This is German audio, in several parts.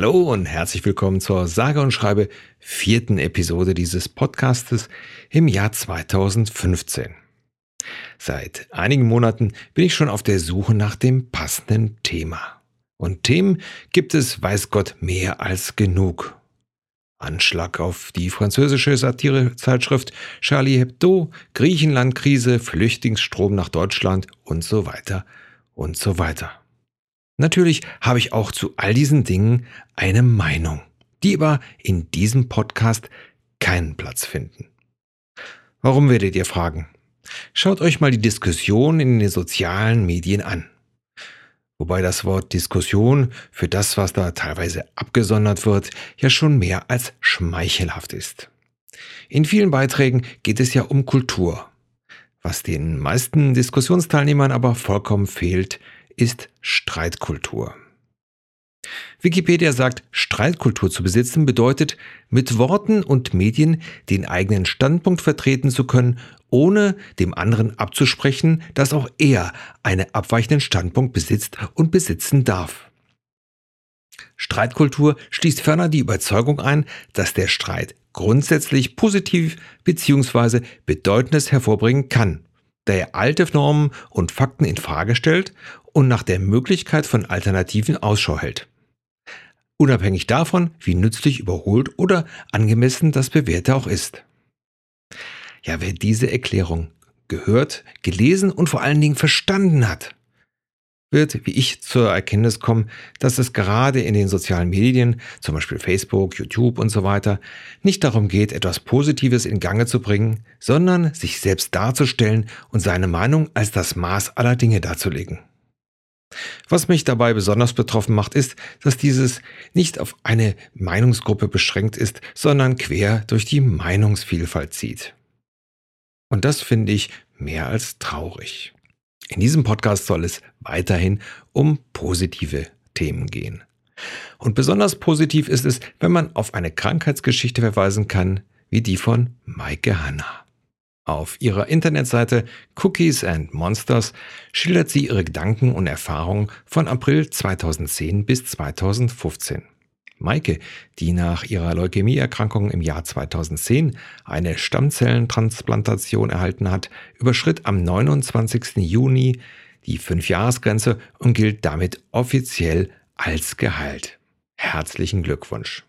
Hallo und herzlich willkommen zur sage und schreibe vierten Episode dieses Podcastes im Jahr 2015. Seit einigen Monaten bin ich schon auf der Suche nach dem passenden Thema. Und Themen gibt es, weiß Gott, mehr als genug. Anschlag auf die französische Satirezeitschrift Charlie Hebdo, Griechenland-Krise, Flüchtlingsstrom nach Deutschland und so weiter und so weiter. Natürlich habe ich auch zu all diesen Dingen eine Meinung, die aber in diesem Podcast keinen Platz finden. Warum werdet ihr fragen? Schaut euch mal die Diskussion in den sozialen Medien an. Wobei das Wort Diskussion für das, was da teilweise abgesondert wird, ja schon mehr als schmeichelhaft ist. In vielen Beiträgen geht es ja um Kultur. Was den meisten Diskussionsteilnehmern aber vollkommen fehlt, ist Streitkultur. Wikipedia sagt, Streitkultur zu besitzen bedeutet, mit Worten und Medien den eigenen Standpunkt vertreten zu können, ohne dem anderen abzusprechen, dass auch er einen abweichenden Standpunkt besitzt und besitzen darf. Streitkultur schließt ferner die Überzeugung ein, dass der Streit grundsätzlich positiv bzw. Bedeutendes hervorbringen kann, da er alte Normen und Fakten in Frage stellt und nach der Möglichkeit von Alternativen Ausschau hält. Unabhängig davon, wie nützlich, überholt oder angemessen das Bewährte auch ist. Ja, wer diese Erklärung gehört, gelesen und vor allen Dingen verstanden hat, wird, wie ich zur Erkenntnis kommen, dass es gerade in den sozialen Medien, zum Beispiel Facebook, YouTube und so weiter, nicht darum geht, etwas Positives in Gange zu bringen, sondern sich selbst darzustellen und seine Meinung als das Maß aller Dinge darzulegen. Was mich dabei besonders betroffen macht, ist, dass dieses nicht auf eine Meinungsgruppe beschränkt ist, sondern quer durch die Meinungsvielfalt zieht. Und das finde ich mehr als traurig. In diesem Podcast soll es weiterhin um positive Themen gehen. Und besonders positiv ist es, wenn man auf eine Krankheitsgeschichte verweisen kann, wie die von Maike Hanna. Auf ihrer Internetseite Cookies and Monsters schildert sie ihre Gedanken und Erfahrungen von April 2010 bis 2015. Maike, die nach ihrer Leukämieerkrankung im Jahr 2010 eine Stammzellentransplantation erhalten hat, überschritt am 29. Juni die Fünfjahresgrenze und gilt damit offiziell als geheilt. Herzlichen Glückwunsch.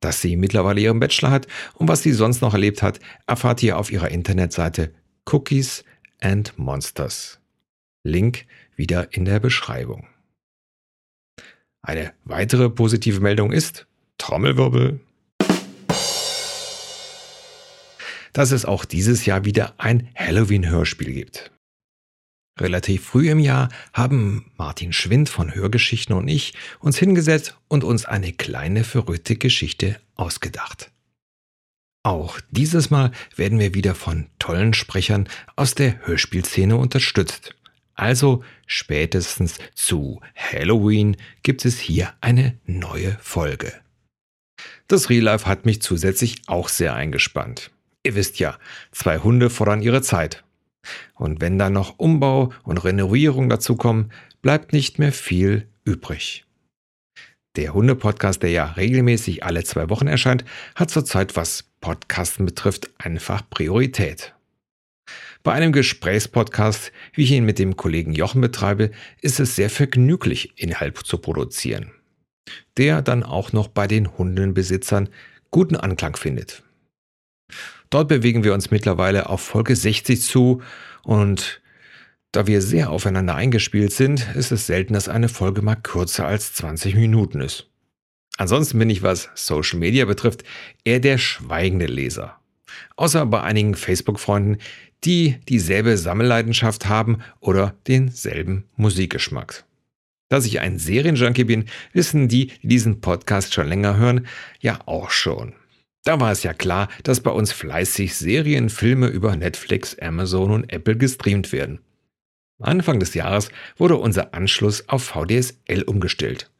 Dass sie mittlerweile ihren Bachelor hat und was sie sonst noch erlebt hat, erfahrt ihr auf ihrer Internetseite Cookies and Monsters. Link wieder in der Beschreibung. Eine weitere positive Meldung ist Trommelwirbel. Dass es auch dieses Jahr wieder ein Halloween-Hörspiel gibt. Relativ früh im Jahr haben Martin Schwind von Hörgeschichten und ich uns hingesetzt und uns eine kleine verrückte Geschichte ausgedacht. Auch dieses Mal werden wir wieder von tollen Sprechern aus der Hörspielszene unterstützt. Also spätestens zu Halloween gibt es hier eine neue Folge. Das Real Life hat mich zusätzlich auch sehr eingespannt. Ihr wisst ja, zwei Hunde fordern ihre Zeit. Und wenn dann noch Umbau und Renovierung dazukommen, bleibt nicht mehr viel übrig. Der Hunde-Podcast, der ja regelmäßig alle zwei Wochen erscheint, hat zurzeit, was Podcasten betrifft, einfach Priorität. Bei einem Gesprächspodcast, wie ich ihn mit dem Kollegen Jochen betreibe, ist es sehr vergnüglich, Inhalt zu produzieren, der dann auch noch bei den Hundenbesitzern guten Anklang findet. Dort bewegen wir uns mittlerweile auf Folge 60 zu und da wir sehr aufeinander eingespielt sind, ist es selten, dass eine Folge mal kürzer als 20 Minuten ist. Ansonsten bin ich, was Social Media betrifft, eher der schweigende Leser. Außer bei einigen Facebook-Freunden, die dieselbe Sammelleidenschaft haben oder denselben Musikgeschmack. Dass ich ein Serienjunkie bin, wissen die, die diesen Podcast schon länger hören, ja auch schon. Da war es ja klar, dass bei uns fleißig Serien, Filme über Netflix, Amazon und Apple gestreamt werden. Anfang des Jahres wurde unser Anschluss auf VDSL umgestellt.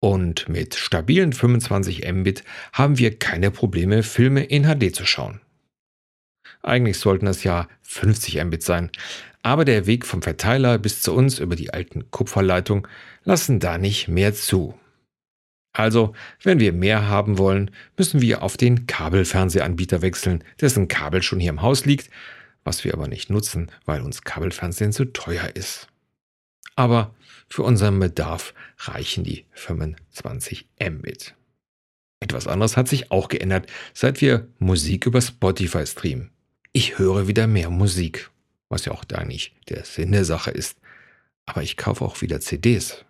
Und mit stabilen 25 Mbit haben wir keine Probleme, Filme in HD zu schauen. Eigentlich sollten es ja 50 Mbit sein, aber der Weg vom Verteiler bis zu uns über die alten Kupferleitung lassen da nicht mehr zu. Also, wenn wir mehr haben wollen, müssen wir auf den Kabelfernsehanbieter wechseln, dessen Kabel schon hier im Haus liegt, was wir aber nicht nutzen, weil uns Kabelfernsehen zu teuer ist. Aber für unseren Bedarf reichen die 25 Mbit. Etwas anderes hat sich auch geändert, seit wir Musik über Spotify streamen. Ich höre wieder mehr Musik, was ja auch da nicht der Sinn der Sache ist. Aber ich kaufe auch wieder CDs.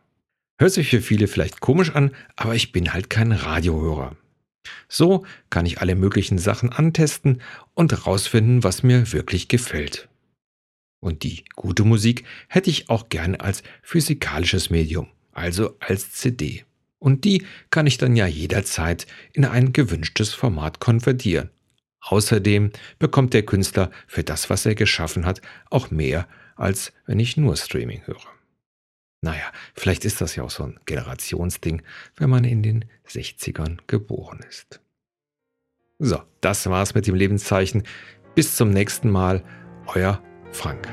Hört sich für viele vielleicht komisch an, aber ich bin halt kein Radiohörer. So kann ich alle möglichen Sachen antesten und rausfinden, was mir wirklich gefällt. Und die gute Musik hätte ich auch gerne als physikalisches Medium, also als CD. Und die kann ich dann ja jederzeit in ein gewünschtes Format konvertieren. Außerdem bekommt der Künstler für das, was er geschaffen hat, auch mehr, als wenn ich nur Streaming höre. Naja, vielleicht ist das ja auch so ein Generationsding, wenn man in den 60ern geboren ist. So, das war's mit dem Lebenszeichen. Bis zum nächsten Mal, euer Frank.